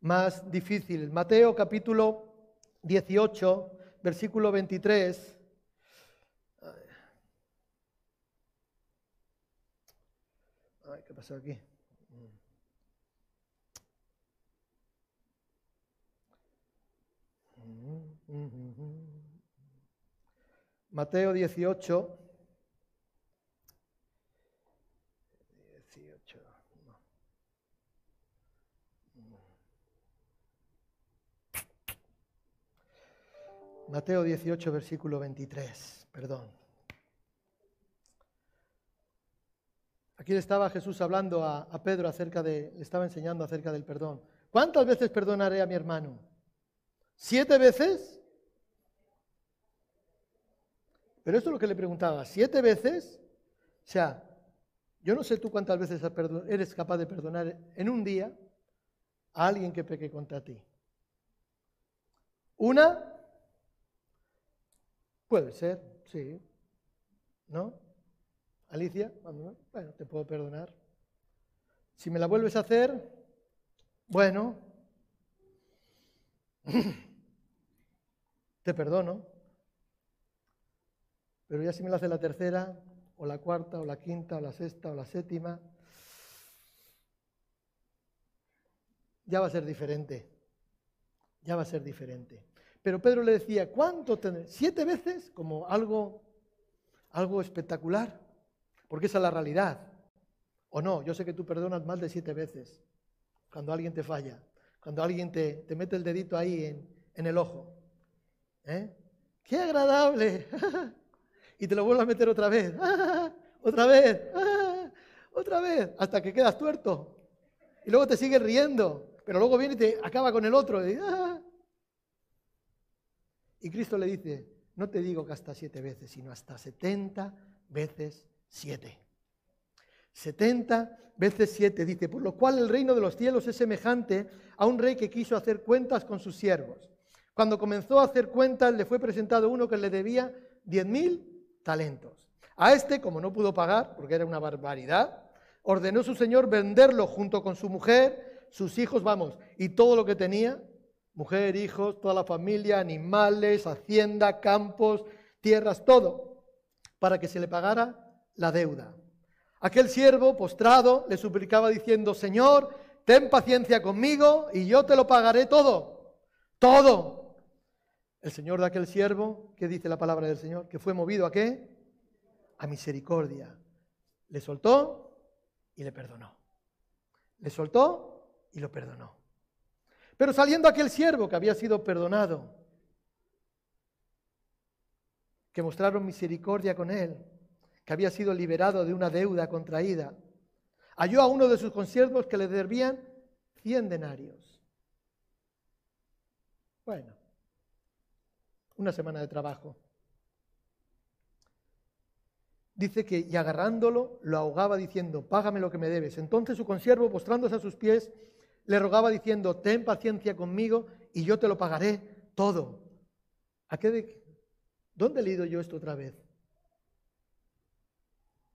más difíciles. Mateo capítulo 18, versículo 23. Ay, ¿qué pasó aquí? Mateo 18, Mateo 18, versículo 23, perdón. Aquí estaba Jesús hablando a, a, Pedro acerca de, le estaba enseñando acerca del perdón. ¿Cuántas veces perdonaré a mi hermano? ¿Siete veces? Pero esto es lo que le preguntaba, ¿siete veces? O sea, yo no sé tú cuántas veces eres capaz de perdonar en un día a alguien que peque contra ti. ¿Una? Puede ser, sí. ¿No? Alicia, bueno, te puedo perdonar. Si me la vuelves a hacer, bueno, te perdono. Pero ya si me la hace la tercera, o la cuarta, o la quinta, o la sexta, o la séptima, ya va a ser diferente. Ya va a ser diferente. Pero Pedro le decía, ¿cuánto tener? ¿Siete veces? Como algo, algo espectacular. Porque esa es la realidad. ¿O no? Yo sé que tú perdonas más de siete veces cuando alguien te falla, cuando alguien te, mete el dedito ahí en, en el ojo. ¿Eh? ¡Qué agradable! y te lo vuelvo a meter otra vez, otra vez, otra vez, hasta que quedas tuerto. Y luego te sigues riendo, pero luego viene y te acaba con el otro. Y, y Cristo le dice, no te digo que hasta siete veces, sino hasta setenta veces siete. Setenta veces siete dice, por lo cual el reino de los cielos es semejante a un rey que quiso hacer cuentas con sus siervos. Cuando comenzó a hacer cuentas, le fue presentado uno que le debía diez mil talentos. A este, como no pudo pagar, porque era una barbaridad, ordenó su señor venderlo junto con su mujer, sus hijos, vamos, y todo lo que tenía, mujer, hijos, toda la familia, animales, hacienda, campos, tierras, todo, para que se le pagara la deuda. Aquel siervo, postrado, le suplicaba diciendo, Señor, ten paciencia conmigo y yo te lo pagaré todo, todo. El Señor de aquel siervo, ¿qué dice la palabra del Señor? Que fue movido a qué? A misericordia. Le soltó y le perdonó. Le soltó y lo perdonó. Pero saliendo aquel siervo que había sido perdonado, que mostraron misericordia con él, que había sido liberado de una deuda contraída, halló a uno de sus consiervos que le debían cien denarios. Bueno, una semana de trabajo. Dice que, y agarrándolo, lo ahogaba diciendo, págame lo que me debes. Entonces su consiervo, postrándose a sus pies, le rogaba diciendo, ten paciencia conmigo y yo te lo pagaré todo. ¿A qué de... ¿Dónde he leído yo esto otra vez?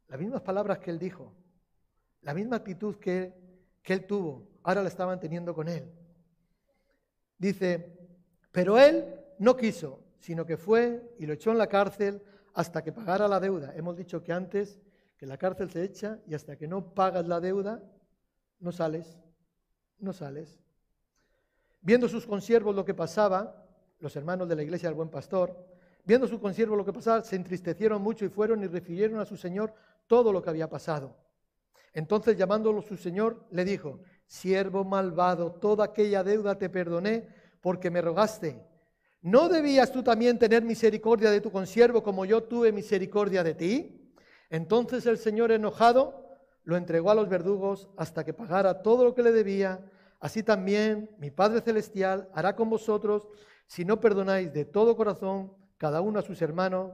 Las mismas palabras que él dijo, la misma actitud que, que él tuvo, ahora la estaban teniendo con él. Dice, pero él no quiso, sino que fue y lo echó en la cárcel hasta que pagara la deuda. Hemos dicho que antes que la cárcel se echa y hasta que no pagas la deuda, no sales, no sales. Viendo sus consiervos lo que pasaba, los hermanos de la iglesia del buen pastor, viendo sus consiervos lo que pasaba, se entristecieron mucho y fueron y refirieron a su señor todo lo que había pasado. Entonces llamándolo su señor, le dijo, siervo malvado, toda aquella deuda te perdoné porque me rogaste. ¿No debías tú también tener misericordia de tu consiervo como yo tuve misericordia de ti? Entonces el Señor enojado lo entregó a los verdugos hasta que pagara todo lo que le debía. Así también mi Padre Celestial hará con vosotros si no perdonáis de todo corazón cada uno a sus hermanos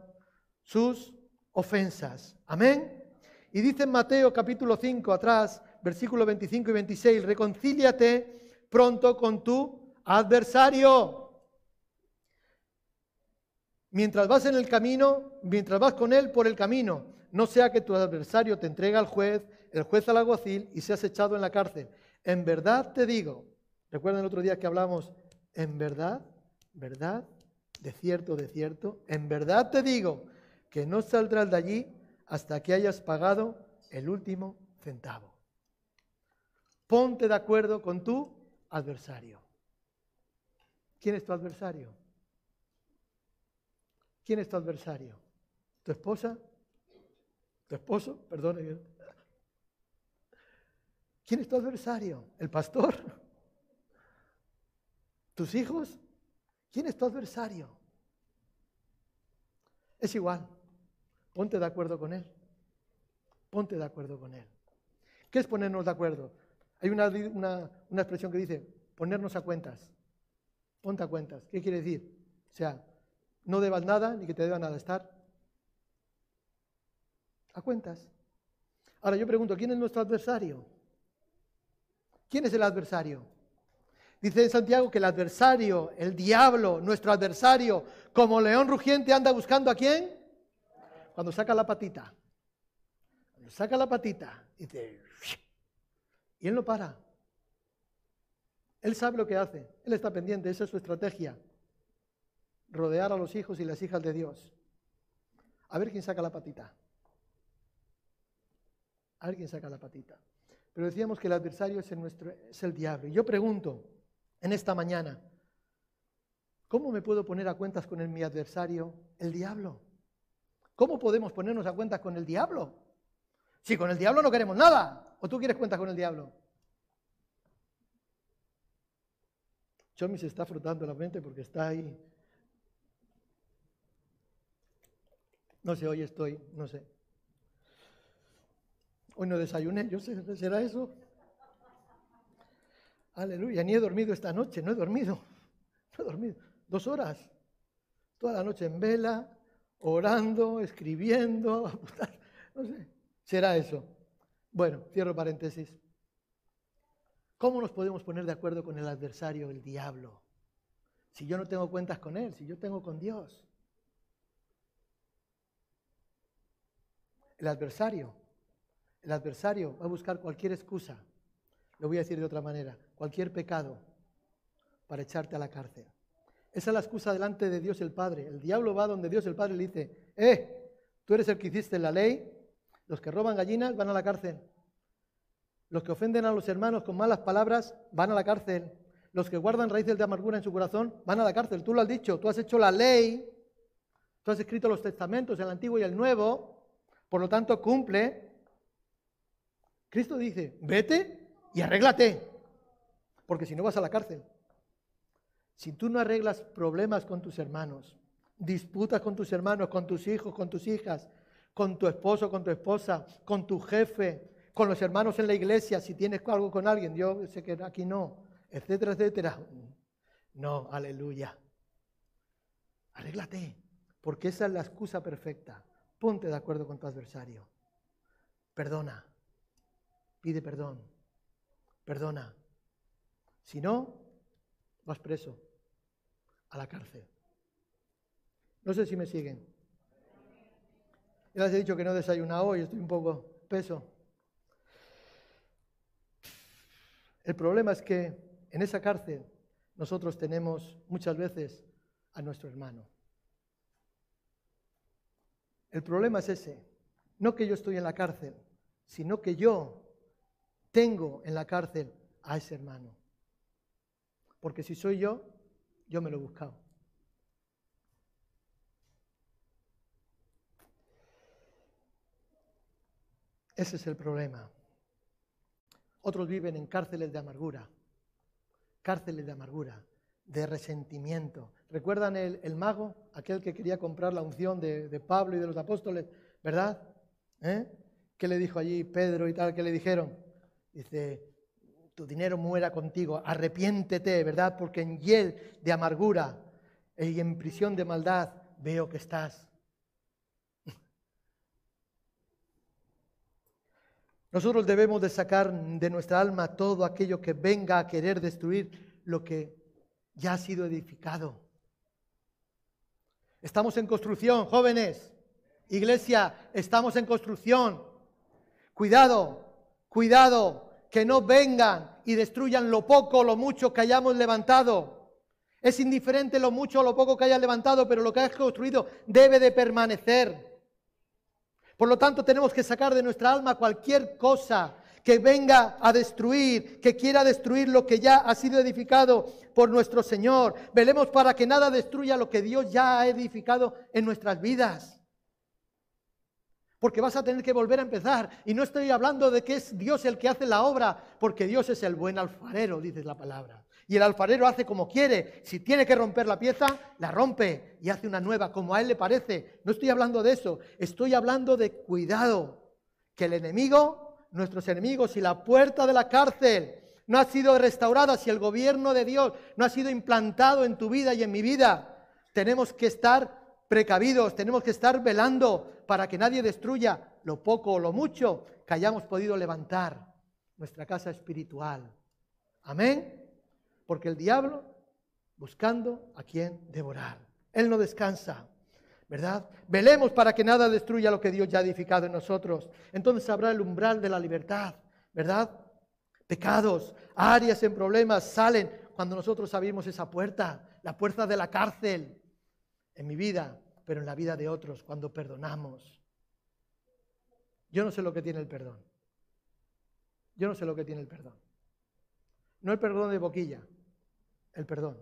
sus ofensas. Amén. Y dice en Mateo capítulo 5 atrás, versículos 25 y 26, reconcíliate pronto con tu adversario mientras vas en el camino, mientras vas con él por el camino, no sea que tu adversario te entregue al juez, el juez al alguacil y seas echado en la cárcel. En verdad te digo, recuerden el otro día que hablamos, en verdad, verdad, de cierto, de cierto, en verdad te digo que no saldrás de allí hasta que hayas pagado el último centavo. Ponte de acuerdo con tu adversario. ¿Quién es tu adversario? ¿Quién es tu adversario? ¿Tu esposa? ¿Tu esposo? Perdone. ¿Quién es tu adversario? ¿El pastor? ¿Tus hijos? ¿Quién es tu adversario? Es igual. Ponte de acuerdo con él. Ponte de acuerdo con él. ¿Qué es ponernos de acuerdo? Hay una, una expresión que dice ponernos a cuentas. Ponte a cuentas. ¿Qué quiere decir? O sea, no debas nada ni que te deba nada estar a cuentas. Ahora yo pregunto, ¿quién es nuestro adversario? ¿Quién es el adversario? Dice en Santiago que el adversario, el diablo, nuestro adversario, como león rugiente anda buscando a quién? Cuando saca la patita. saca la patita te... Y él no para. Él sabe lo que hace. Él está pendiente. Esa es su estrategia. Rodear a los hijos y las hijas de Dios. A ver quién saca la patita. A ver quién saca la patita. Pero decíamos que el adversario es el, nuestro, es el diablo. Y yo pregunto en esta mañana, ¿cómo me puedo poner a cuentas con el, mi adversario, el diablo? ¿Cómo podemos ponernos a cuentas con el diablo? Si con el diablo no queremos nada, ¿o tú quieres cuentas con el diablo? Chomi se está frotando la mente porque está ahí. No sé, hoy estoy, no sé. Hoy no desayuné, yo sé, ¿será eso? Aleluya, ni he dormido esta noche, no he dormido. No he dormido. Dos horas. Toda la noche en vela, orando, escribiendo, no sé. ¿Será eso? Bueno, cierro paréntesis. ¿Cómo nos podemos poner de acuerdo con el adversario, el diablo? Si yo no tengo cuentas con él, si yo tengo con Dios. El adversario, el adversario va a buscar cualquier excusa, lo voy a decir de otra manera, cualquier pecado para echarte a la cárcel. Esa es la excusa delante de Dios el Padre. El diablo va donde Dios el Padre le dice, eh, tú eres el que hiciste la ley, los que roban gallinas van a la cárcel. Los que ofenden a los hermanos con malas palabras van a la cárcel. Los que guardan raíces de amargura en su corazón van a la cárcel. Tú lo has dicho, tú has hecho la ley, tú has escrito los testamentos, el antiguo y el nuevo, por lo tanto cumple. Cristo dice, vete y arréglate, porque si no vas a la cárcel. Si tú no arreglas problemas con tus hermanos, disputas con tus hermanos, con tus hijos, con tus hijas, con tu esposo, con tu esposa, con tu jefe, con los hermanos en la iglesia, si tienes algo con alguien, yo sé que aquí no, etcétera, etcétera. No, aleluya. Arréglate, porque esa es la excusa perfecta. Ponte de acuerdo con tu adversario. Perdona. Pide perdón. Perdona. Si no, vas preso a la cárcel. No sé si me siguen. Ya les he dicho que no he desayunado hoy, estoy un poco peso. El problema es que en esa cárcel nosotros tenemos muchas veces a nuestro hermano. El problema es ese, no que yo estoy en la cárcel, sino que yo tengo en la cárcel a ese hermano. Porque si soy yo, yo me lo he buscado. Ese es el problema. Otros viven en cárceles de amargura, cárceles de amargura, de resentimiento. ¿Recuerdan el, mago, aquel que quería comprar la unción de, Pablo y de los apóstoles, verdad? ¿Eh? ¿Qué le dijo allí Pedro y tal? ¿Qué le dijeron? Dice, tu dinero muera contigo, arrepiéntete, ¿verdad? Porque en hiel de amargura y en prisión de maldad veo que estás. Nosotros debemos de sacar de nuestra alma todo aquello que venga a querer destruir lo que ya ha sido edificado. Estamos en construcción, jóvenes. Iglesia, estamos en construcción. Cuidado, cuidado, que no vengan y destruyan lo poco o lo mucho que hayamos levantado. Es indiferente lo mucho o lo poco que hayas levantado, pero lo que has construido debe de permanecer. Por lo tanto, tenemos que sacar de nuestra alma cualquier cosa que venga a destruir, que quiera destruir lo que ya ha sido edificado por nuestro Señor. Velemos para que nada destruya lo que Dios ya ha edificado en nuestras vidas. Porque vas a tener que volver a empezar. Y no estoy hablando de que es Dios el que hace la obra, porque Dios es el buen alfarero, dice la palabra. Y el alfarero hace como quiere. Si tiene que romper la pieza, la rompe y hace una nueva, como a él le parece. No estoy hablando de eso. Estoy hablando de cuidado. Que el enemigo, nuestros enemigos y la puerta de la cárcel no ha sido restaurada, si el gobierno de Dios no ha sido implantado en tu vida y en mi vida, tenemos que estar precavidos, tenemos que estar velando para que nadie destruya lo poco o lo mucho que hayamos podido levantar nuestra casa espiritual. Amén porque el diablo buscando a quien devorar. Él no descansa. ¿verdad? Velemos para que nada destruya lo que Dios ya ha edificado en nosotros. Entonces habrá el umbral de la libertad, ¿verdad? Pecados, áreas en problemas salen cuando nosotros abrimos esa puerta, la puerta de la cárcel en mi vida, pero en la vida de otros, cuando perdonamos. Yo no sé lo que tiene el perdón. Yo no sé lo que tiene el perdón. No el perdón de boquilla, el perdón.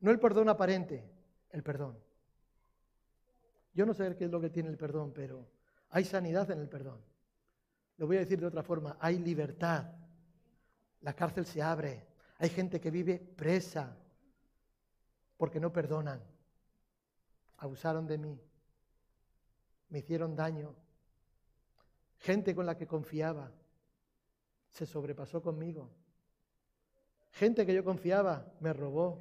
No el perdón aparente, el perdón. Yo no sé qué es lo que tiene el perdón, pero hay sanidad en el perdón. Lo voy a decir de otra forma, hay libertad. La cárcel se abre. Hay gente que vive presa porque no perdonan. Abusaron de mí. Me hicieron daño. Gente con la que confiaba se sobrepasó conmigo. Gente que yo confiaba me robó.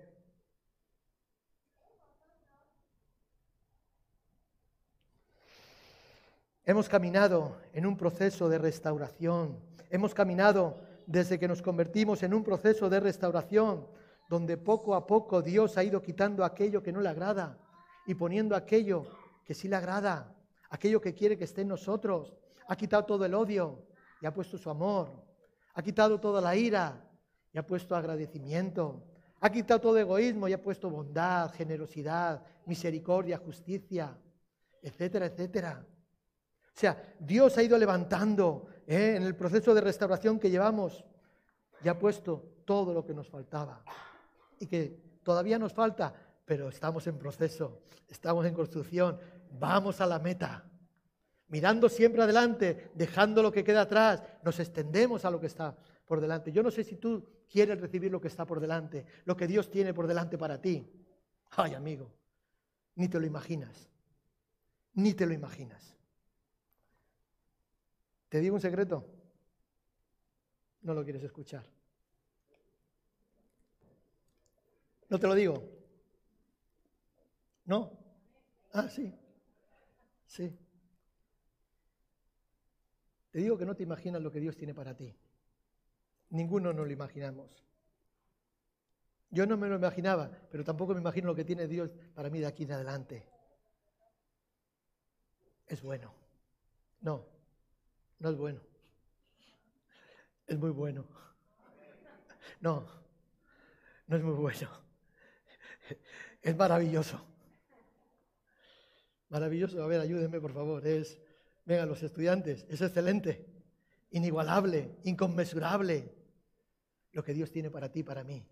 Hemos caminado en un proceso de restauración. Hemos caminado desde que nos convertimos en un proceso de restauración, donde poco a poco Dios ha ido quitando aquello que no le agrada y poniendo aquello que sí le agrada, aquello que quiere que esté en nosotros. Ha quitado todo el odio y ha puesto su amor. Ha quitado toda la ira y ha puesto agradecimiento. Ha quitado todo egoísmo y ha puesto bondad, generosidad, misericordia, justicia, etcétera, etcétera. O sea, Dios ha ido levantando ¿eh? en el proceso de restauración que llevamos y ha puesto todo lo que nos faltaba. Y que todavía nos falta, pero estamos en proceso, estamos en construcción, vamos a la meta. Mirando siempre adelante, dejando lo que queda atrás, nos extendemos a lo que está por delante. Yo no sé si tú quieres recibir lo que está por delante, lo que Dios tiene por delante para ti. Ay, amigo, ni te lo imaginas, ni te lo imaginas. ¿Te digo un secreto? No lo quieres escuchar. ¿No te lo digo? ¿No? Ah, sí. Sí. Te digo que no te imaginas lo que Dios tiene para ti. Ninguno nos lo imaginamos. Yo no me lo imaginaba, pero tampoco me imagino lo que tiene Dios para mí de aquí en adelante. Es bueno. No, no es bueno. Es muy bueno. No, no es muy bueno. Es maravilloso. Maravilloso. A ver, ayúdenme, por favor. Es, venga, los estudiantes, es excelente, inigualable, inconmensurable lo que Dios tiene para ti, para mí.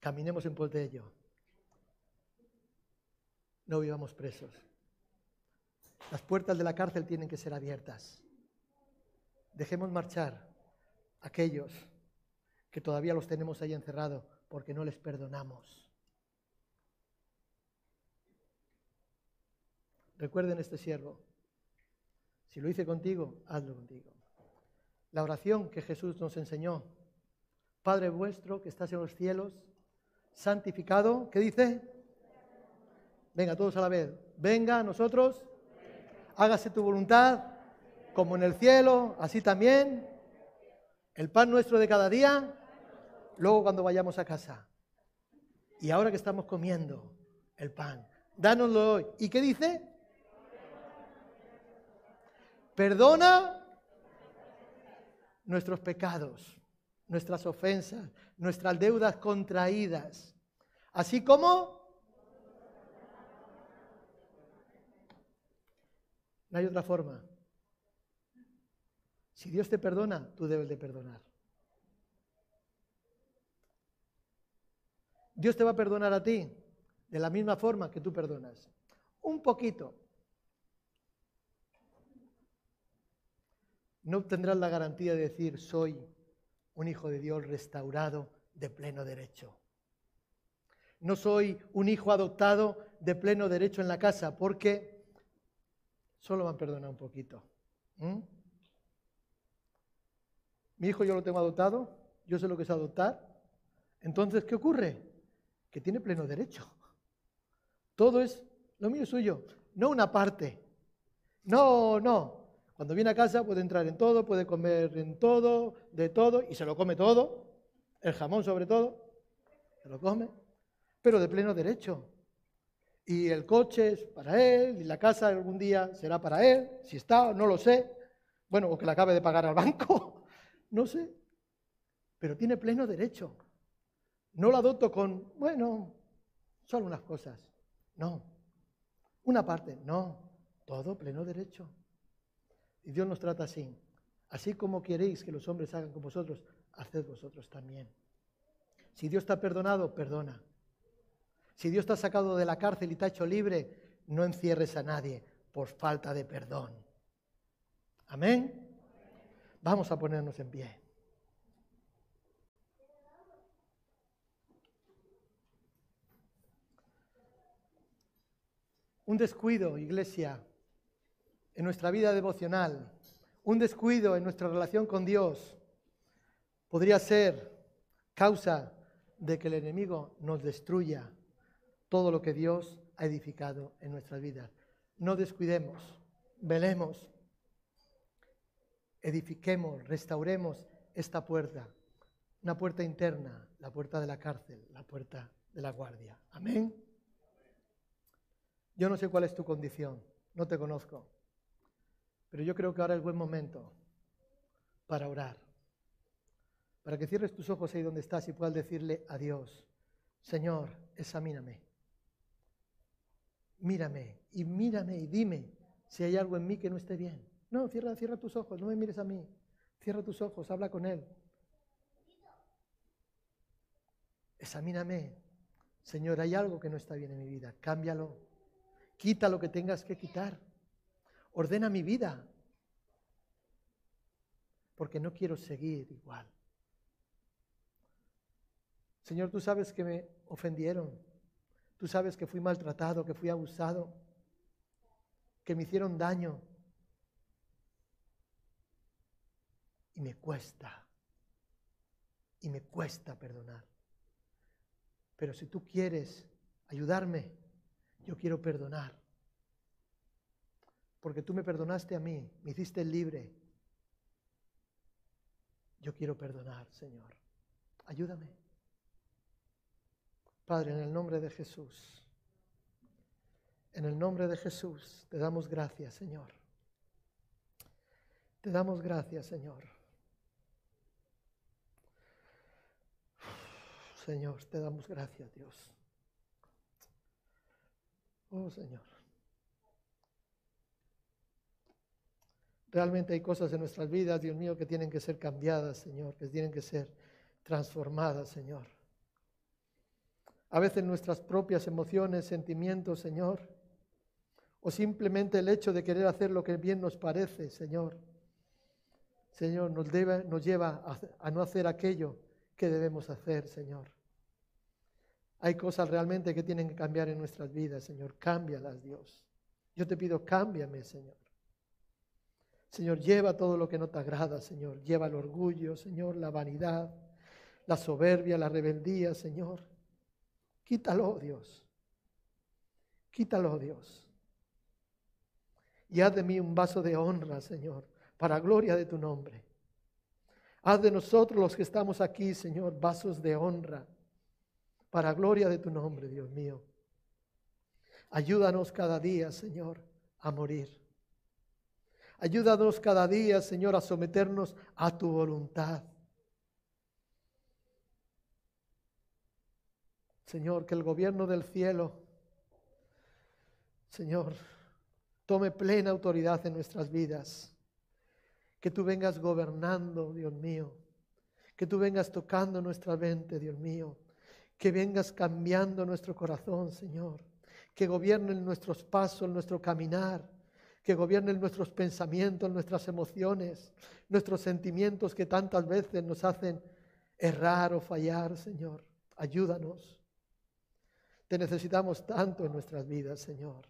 Caminemos en pos de ello. No vivamos presos. Las puertas de la cárcel tienen que ser abiertas. Dejemos marchar aquellos que todavía los tenemos ahí encerrados porque no les perdonamos. Recuerden este siervo. Si lo hice contigo, hazlo contigo. La oración que Jesús nos enseñó. Padre vuestro que estás en los cielos, santificado, ¿qué dice? Venga, todos a la vez. Venga a nosotros hágase tu voluntad, como en el cielo, así también. El pan nuestro de cada día, luego cuando vayamos a casa. Y ahora que estamos comiendo el pan, dánoslo hoy. ¿Y qué dice? Perdona nuestros pecados, nuestras ofensas, nuestras deudas contraídas, así como No hay otra forma. Si Dios te perdona, tú debes de perdonar. Dios te va a perdonar a ti de la misma forma que tú perdonas. Un poquito. No obtendrás la garantía de decir soy un hijo de Dios restaurado de pleno derecho. No soy un hijo adoptado de pleno derecho en la casa porque solo me han perdonado un poquito. Mi hijo yo lo tengo adoptado, yo sé lo que es adoptar. Entonces, ¿qué ocurre? Que tiene pleno derecho. Todo es, lo mío es suyo, no una parte. No, no. Cuando viene a casa puede entrar en todo, puede comer en todo, de todo, y se lo come todo, el jamón sobre todo, se lo come, pero de pleno derecho. Y el coche es para él, y la casa algún día será para él, si está, no lo sé. Bueno, o que la acabe de pagar al banco, no sé. Pero tiene pleno derecho. No la adopto con, bueno, solo unas cosas. No. Una parte, no. Todo pleno derecho. Y Dios nos trata así. Así como queréis que los hombres hagan con vosotros, haced vosotros también. Si Dios te ha perdonado, perdona. Si Dios te ha sacado de la cárcel y te ha hecho libre, no encierres a nadie por falta de perdón. Amén. Vamos a ponernos en pie. Un descuido, iglesia, en nuestra vida devocional, un descuido en nuestra relación con Dios, podría ser causa de que el enemigo nos destruya todo lo que Dios ha edificado en nuestras vidas. No descuidemos, velemos, edifiquemos, restauremos esta puerta, una puerta interna, la puerta de la cárcel, la puerta de la guardia. Amén. Yo no sé cuál es tu condición, no te conozco, pero yo creo que ahora es buen momento para orar, para que cierres tus ojos ahí donde estás y puedas decirle a Dios, Señor, examíname, mírame y mírame y dime si hay algo en mí que no esté bien. No, cierra, cierra tus ojos, no me mires a mí, cierra tus ojos, habla con Él. Examíname, Señor, hay algo que no está bien en mi vida, cámbialo. Quita lo que tengas que quitar. Ordena mi vida. Porque no quiero seguir igual. Señor, tú sabes que me ofendieron. Tú sabes que fui maltratado, que fui abusado, que me hicieron daño. Y me cuesta. Y me cuesta perdonar. Pero si tú quieres ayudarme, yo quiero perdonar. Porque tú me perdonaste a mí, me hiciste libre. Yo quiero perdonar, Señor. Ayúdame. Padre, en el nombre de Jesús, en el nombre de Jesús, te damos gracias, Señor. Te damos gracias, Señor. Señor, te damos gracias, Dios. Oh Señor. Realmente hay cosas en nuestras vidas, Dios mío, que tienen que ser cambiadas, Señor, que tienen que ser transformadas, Señor. A veces nuestras propias emociones, sentimientos, Señor, o simplemente el hecho de querer hacer lo que bien nos parece, Señor, Señor, nos, lleva a, a no hacer aquello que debemos hacer, Señor. Hay cosas realmente que tienen que cambiar en nuestras vidas, Señor. Cámbialas, Dios. Yo te pido, cámbiame, Señor. Señor, lleva todo lo que no te agrada, Señor. Lleva el orgullo, Señor, la vanidad, la soberbia, la rebeldía, Señor. Quítalo, Dios. Quítalo, Dios. Y haz de mí un vaso de honra, Señor, para gloria de tu nombre. Haz de nosotros los que estamos aquí, Señor, vasos de honra para gloria de tu nombre, Dios mío. Ayúdanos cada día, Señor, a morir. Ayúdanos cada día, Señor, a someternos a tu voluntad. Señor, que el gobierno del cielo, Señor, tome plena autoridad en nuestras vidas. Que tú vengas gobernando, Dios mío. Que tú vengas tocando nuestra mente, Dios mío que vengas cambiando nuestro corazón, Señor, que gobiernen nuestros pasos, nuestro caminar, que gobiernen nuestros pensamientos, nuestras emociones, nuestros sentimientos que tantas veces nos hacen errar o fallar, Señor. Ayúdanos. Te necesitamos tanto en nuestras vidas, Señor.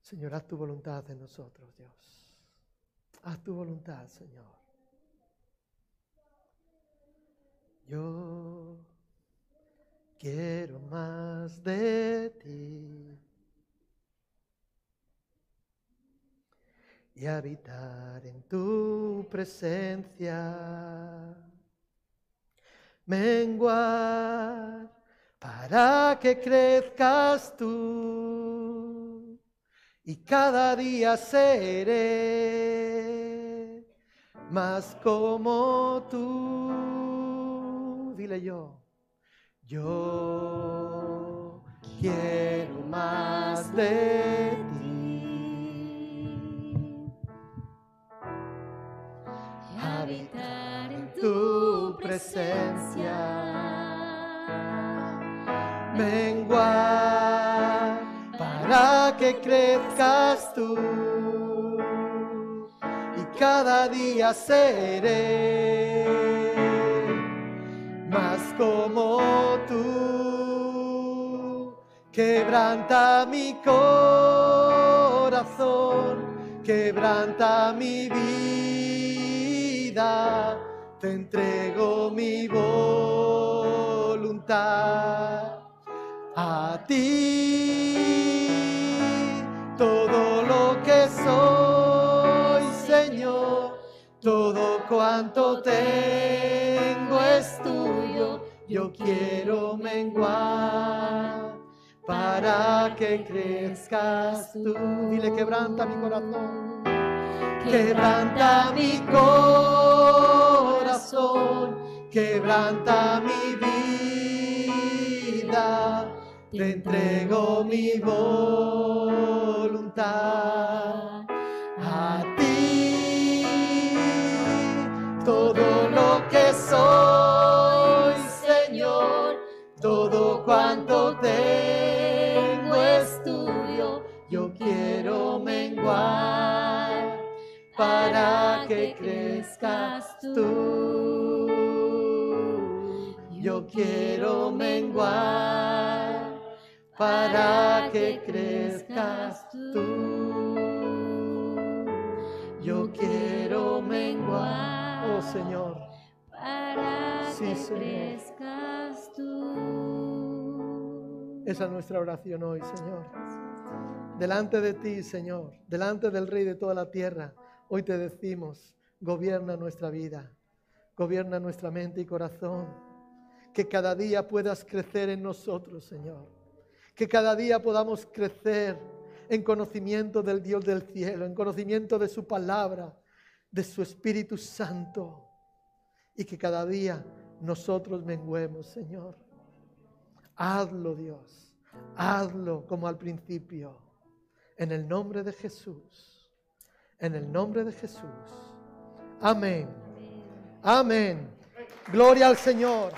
Señor, haz tu voluntad en nosotros, Dios. Haz tu voluntad, Señor. Yo quiero más de ti y habitar en tu presencia. menguar para que crezcas tú y cada día seré más como tú. Dile yo, yo quiero más de ti. Habitar en tu presencia. Menguar para que crezcas tú y cada día seré más como tú. Quebranta mi corazón, quebranta mi vida, te entrego mi voluntad a ti. Todo lo que soy, cuanto tengo es tuyo. Yo quiero menguar para que crezcas tú. Dile, quebranta mi corazón. Quebranta mi corazón, quebranta mi vida, te entrego mi voluntad soy, Señor, todo cuanto tengo es tuyo. Yo quiero menguar para que crezcas tú. Yo quiero menguar para que crezcas tú. Yo quiero menguar, oh Señor. Para Sí, que Señor. crezcas tú. Esa es nuestra oración hoy, Señor. Delante de ti, Señor, delante del Rey de toda la tierra, hoy te decimos, gobierna nuestra vida, gobierna nuestra mente y corazón, que cada día puedas crecer en nosotros, Señor, que cada día podamos crecer en conocimiento del Dios del cielo, en conocimiento de su palabra, de su Espíritu Santo, y que cada día nosotros menguemos, Señor. Hazlo, Dios. Hazlo como al principio. En el nombre de Jesús. En el nombre de Jesús. Amén. Amén. Gloria al Señor.